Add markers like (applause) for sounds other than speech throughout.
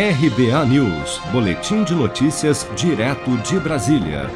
RBA News, Boletim de Notícias, direto de Brasília.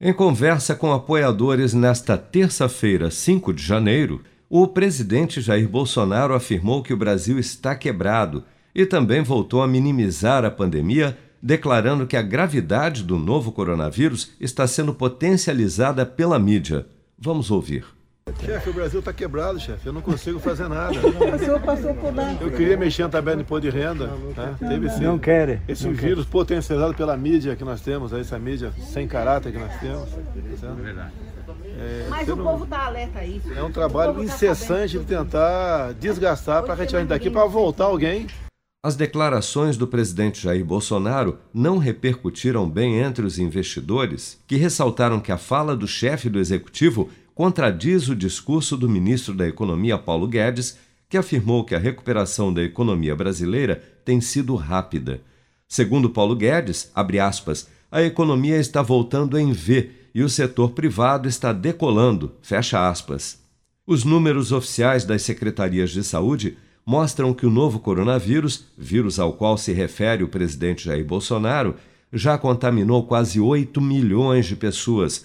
Em conversa com apoiadores nesta terça-feira, 5 de janeiro, o presidente Jair Bolsonaro afirmou que o Brasil está quebrado e também voltou a minimizar a pandemia, declarando que a gravidade do novo coronavírus está sendo potencializada pela mídia. Vamos ouvir. Chefe, o Brasil está quebrado, chefe. Eu não consigo fazer nada. (laughs) O senhor passou por lá. Eu queria mexer na tabela de imposto de renda. Tá? Teve esse, Não quer. esse não vírus potencializado pela mídia que nós temos, essa mídia sem caráter que nós temos. É verdade. Mas o povo está alerta a isso. É um trabalho incessante de tentar desgastar para retirar a gente daqui para voltar alguém. As declarações do presidente Jair Bolsonaro não repercutiram bem entre os investidores, que ressaltaram que a fala do chefe do executivo contradiz o discurso do ministro da Economia Paulo Guedes, que afirmou que a recuperação da economia brasileira tem sido rápida. Segundo Paulo Guedes, aspas, a economia está voltando em V e o setor privado está decolando. Os números oficiais das secretarias de saúde mostram que o novo coronavírus, vírus ao qual se refere o presidente Jair Bolsonaro, já contaminou quase 8 milhões de pessoas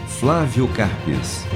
Flávio Carpes.